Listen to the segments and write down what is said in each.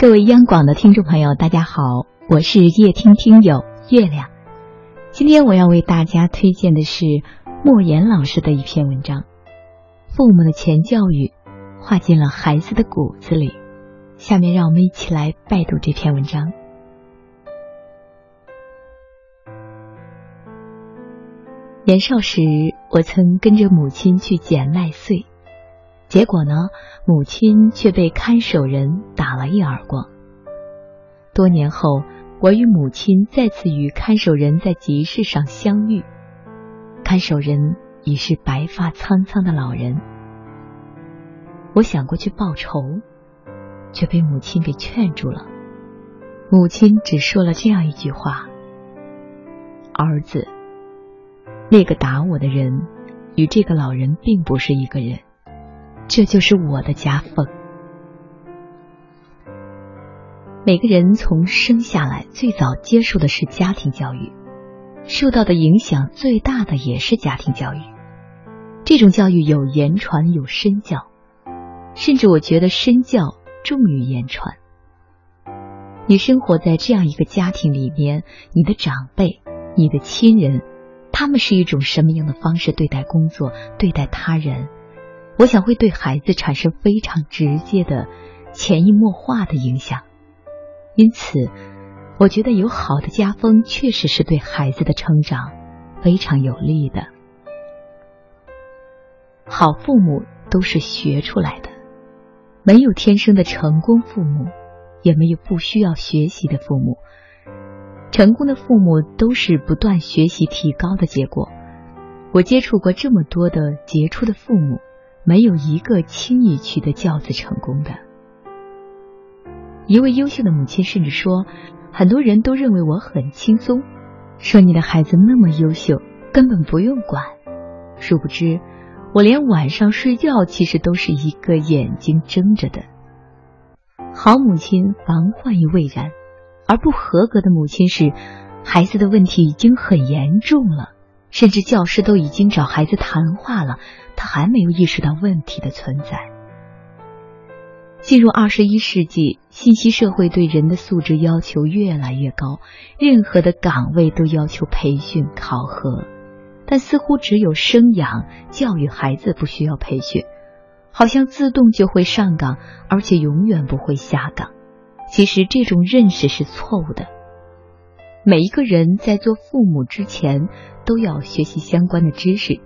各位央广的听众朋友，大家好，我是夜听听友月亮。今天我要为大家推荐的是莫言老师的一篇文章《父母的前教育画进了孩子的骨子里》。下面让我们一起来拜读这篇文章。年少时，我曾跟着母亲去捡麦穗。结果呢，母亲却被看守人打了一耳光。多年后，我与母亲再次与看守人在集市上相遇，看守人已是白发苍苍的老人。我想过去报仇，却被母亲给劝住了。母亲只说了这样一句话：“儿子，那个打我的人与这个老人并不是一个人。”这就是我的家风。每个人从生下来最早接受的是家庭教育，受到的影响最大的也是家庭教育。这种教育有言传有身教，甚至我觉得身教重于言传。你生活在这样一个家庭里面，你的长辈、你的亲人，他们是一种什么样的方式对待工作、对待他人？我想会对孩子产生非常直接的、潜移默化的影响，因此，我觉得有好的家风确实是对孩子的成长非常有利的。好父母都是学出来的，没有天生的成功父母，也没有不需要学习的父母。成功的父母都是不断学习提高的结果。我接触过这么多的杰出的父母。没有一个轻易取得教子成功的。一位优秀的母亲甚至说：“很多人都认为我很轻松，说你的孩子那么优秀，根本不用管。殊不知，我连晚上睡觉其实都是一个眼睛睁着的。好母亲防患于未然，而不合格的母亲是孩子的问题已经很严重了。”甚至教师都已经找孩子谈话了，他还没有意识到问题的存在。进入二十一世纪，信息社会对人的素质要求越来越高，任何的岗位都要求培训考核，但似乎只有生养教育孩子不需要培训，好像自动就会上岗，而且永远不会下岗。其实这种认识是错误的。每一个人在做父母之前。都要学习相关的知识，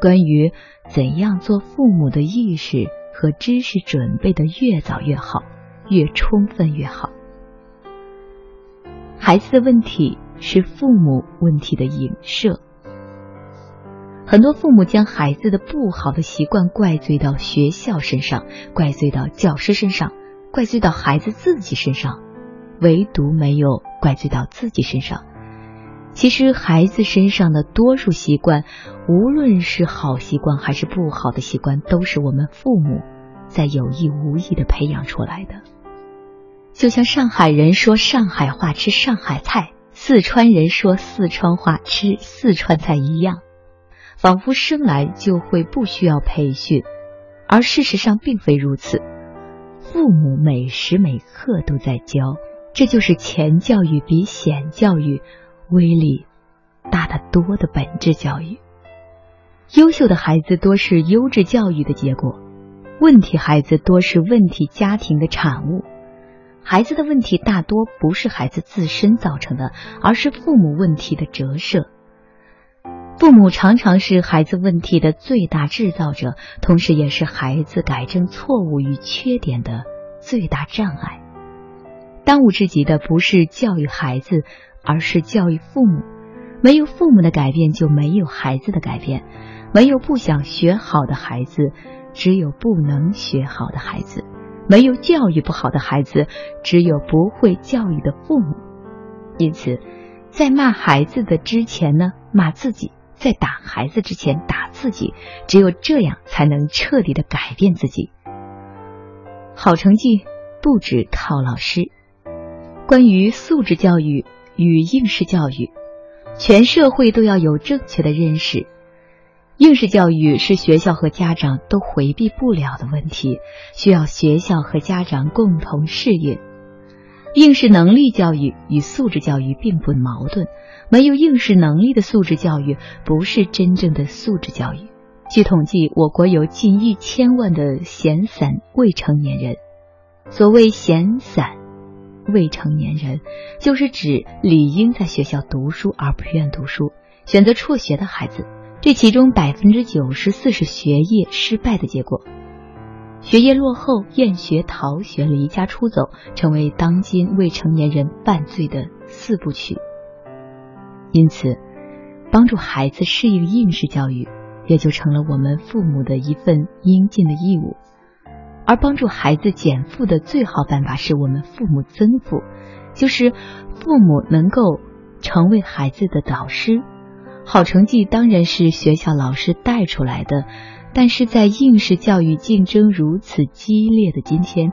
关于怎样做父母的意识和知识准备的越早越好，越充分越好。孩子的问题是父母问题的影射，很多父母将孩子的不好的习惯怪罪到学校身上，怪罪到教师身上，怪罪到孩子自己身上，唯独没有怪罪到自己身上。其实，孩子身上的多数习惯，无论是好习惯还是不好的习惯，都是我们父母在有意无意的培养出来的。就像上海人说上海话吃上海菜，四川人说四川话吃四川菜一样，仿佛生来就会不需要培训，而事实上并非如此。父母每时每刻都在教，这就是前教育比显教育。威力大得多的本质教育，优秀的孩子多是优质教育的结果，问题孩子多是问题家庭的产物。孩子的问题大多不是孩子自身造成的，而是父母问题的折射。父母常常是孩子问题的最大制造者，同时也是孩子改正错误与缺点的最大障碍。当务之急的不是教育孩子。而是教育父母，没有父母的改变，就没有孩子的改变；没有不想学好的孩子，只有不能学好的孩子；没有教育不好的孩子，只有不会教育的父母。因此，在骂孩子的之前呢，骂自己；在打孩子之前，打自己。只有这样，才能彻底的改变自己。好成绩不只靠老师。关于素质教育。与应试教育，全社会都要有正确的认识。应试教育是学校和家长都回避不了的问题，需要学校和家长共同适应。应试能力教育与素质教育并不矛盾，没有应试能力的素质教育不是真正的素质教育。据统计，我国有近一千万的闲散未成年人。所谓闲散未成年人，就是指理应在学校读书而不愿读书，选择辍学的孩子。这其中百分之九十四是学业失败的结果。学业落后、厌学、逃学、离家出走，成为当今未成年人犯罪的四部曲。因此，帮助孩子适应应试教育，也就成了我们父母的一份应尽的义务。而帮助孩子减负的最好办法，是我们父母增负，就是父母能够成为孩子的导师。好成绩当然是学校老师带出来的。但是在应试教育竞争如此激烈的今天，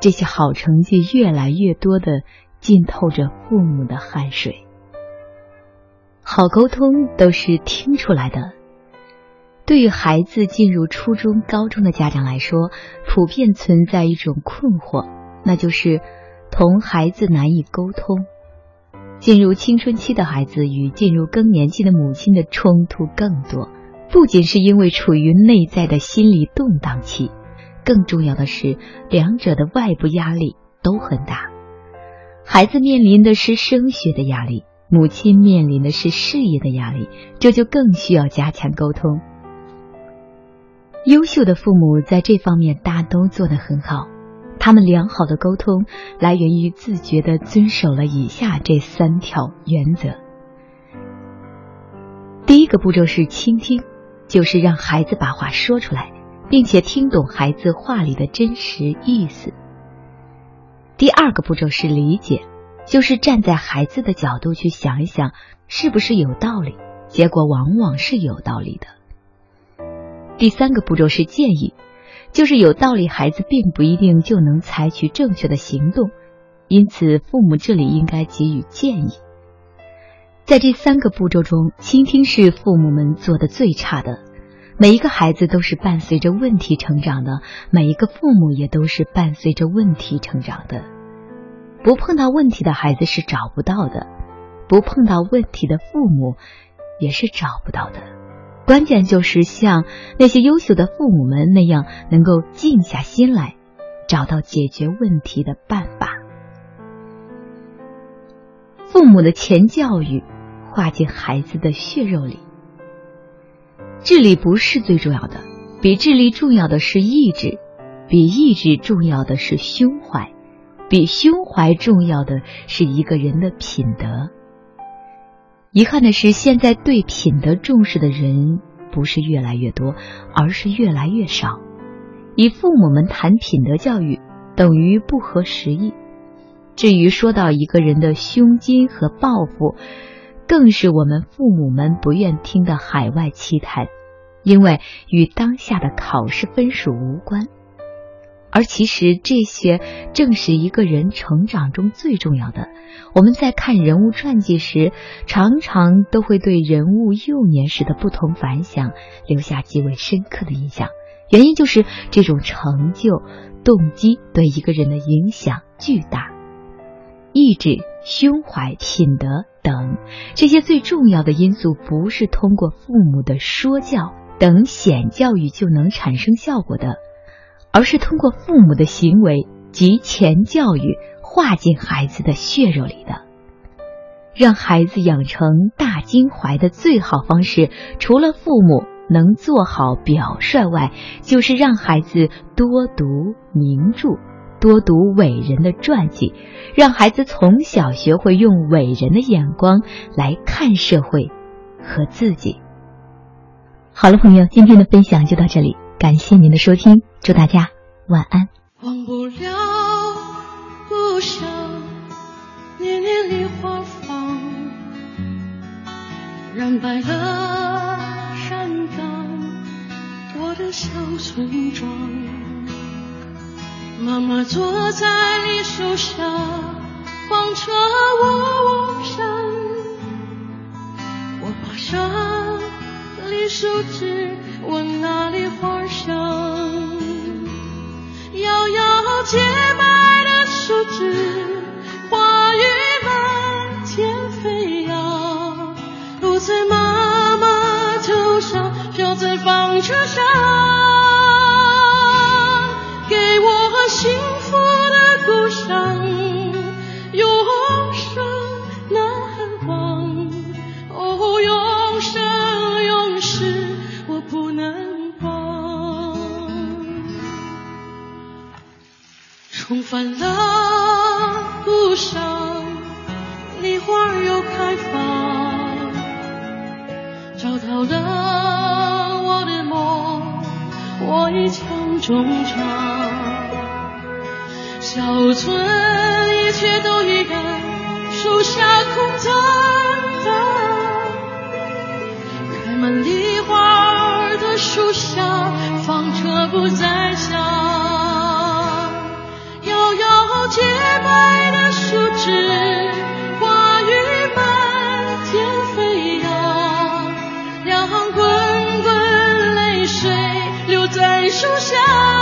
这些好成绩越来越多的浸透着父母的汗水。好沟通都是听出来的。对于孩子进入初中、高中的家长来说，普遍存在一种困惑，那就是同孩子难以沟通。进入青春期的孩子与进入更年期的母亲的冲突更多。不仅是因为处于内在的心理动荡期，更重要的是两者的外部压力都很大。孩子面临的是升学的压力，母亲面临的是事业的压力，这就更需要加强沟通。优秀的父母在这方面大都做得很好，他们良好的沟通来源于自觉的遵守了以下这三条原则。第一个步骤是倾听。就是让孩子把话说出来，并且听懂孩子话里的真实意思。第二个步骤是理解，就是站在孩子的角度去想一想，是不是有道理？结果往往是有道理的。第三个步骤是建议，就是有道理，孩子并不一定就能采取正确的行动，因此父母这里应该给予建议。在这三个步骤中，倾听是父母们做的最差的。每一个孩子都是伴随着问题成长的，每一个父母也都是伴随着问题成长的。不碰到问题的孩子是找不到的，不碰到问题的父母也是找不到的。关键就是像那些优秀的父母们那样，能够静下心来，找到解决问题的办法。父母的前教育。化进孩子的血肉里。智力不是最重要的，比智力重要的是意志，比意志重要的是胸怀，比胸怀重要的是一个人的品德。遗憾的是，现在对品德重视的人不是越来越多，而是越来越少。以父母们谈品德教育，等于不合时宜。至于说到一个人的胸襟和抱负，更是我们父母们不愿听的海外奇谈，因为与当下的考试分数无关。而其实这些正是一个人成长中最重要的。我们在看人物传记时，常常都会对人物幼年时的不同凡响留下极为深刻的印象。原因就是这种成就动机对一个人的影响巨大，意志、胸怀、品德。等这些最重要的因素，不是通过父母的说教等显教育就能产生效果的，而是通过父母的行为及前教育化进孩子的血肉里的。让孩子养成大襟怀的最好方式，除了父母能做好表率外，就是让孩子多读名著。多读伟人的传记，让孩子从小学会用伟人的眼光来看社会和自己。好了，朋友，今天的分享就到这里，感谢您的收听，祝大家晚安。忘不了故乡，年年梨花放，染白了山岗，我的小村庄。妈妈坐在梨树下，望着我上。我爬上梨树枝，闻那梨花香。歌声小村一切都已改树下空荡荡开满梨花的树下纺车不再响摇摇洁白的树枝花雨漫天飞扬两行滚滚泪水流在树下。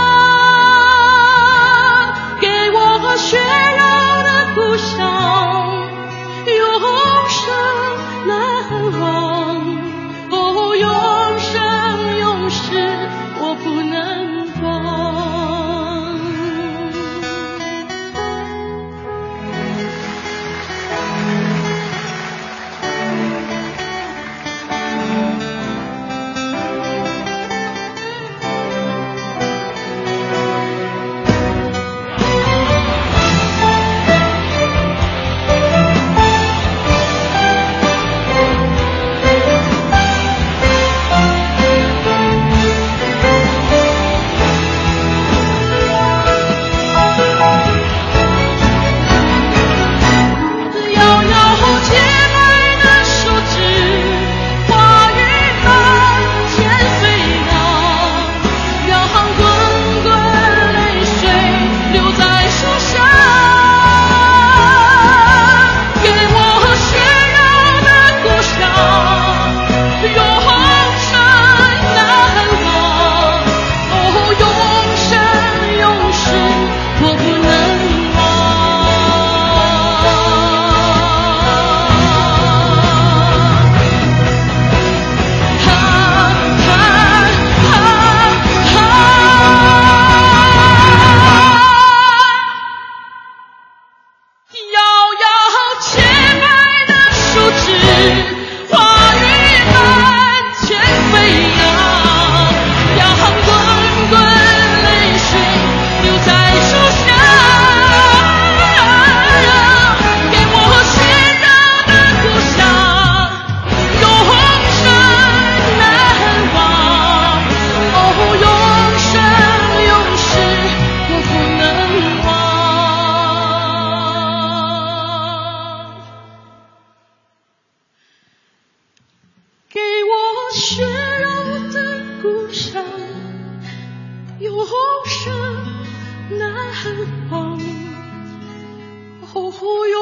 永生难忘。哦哦哟。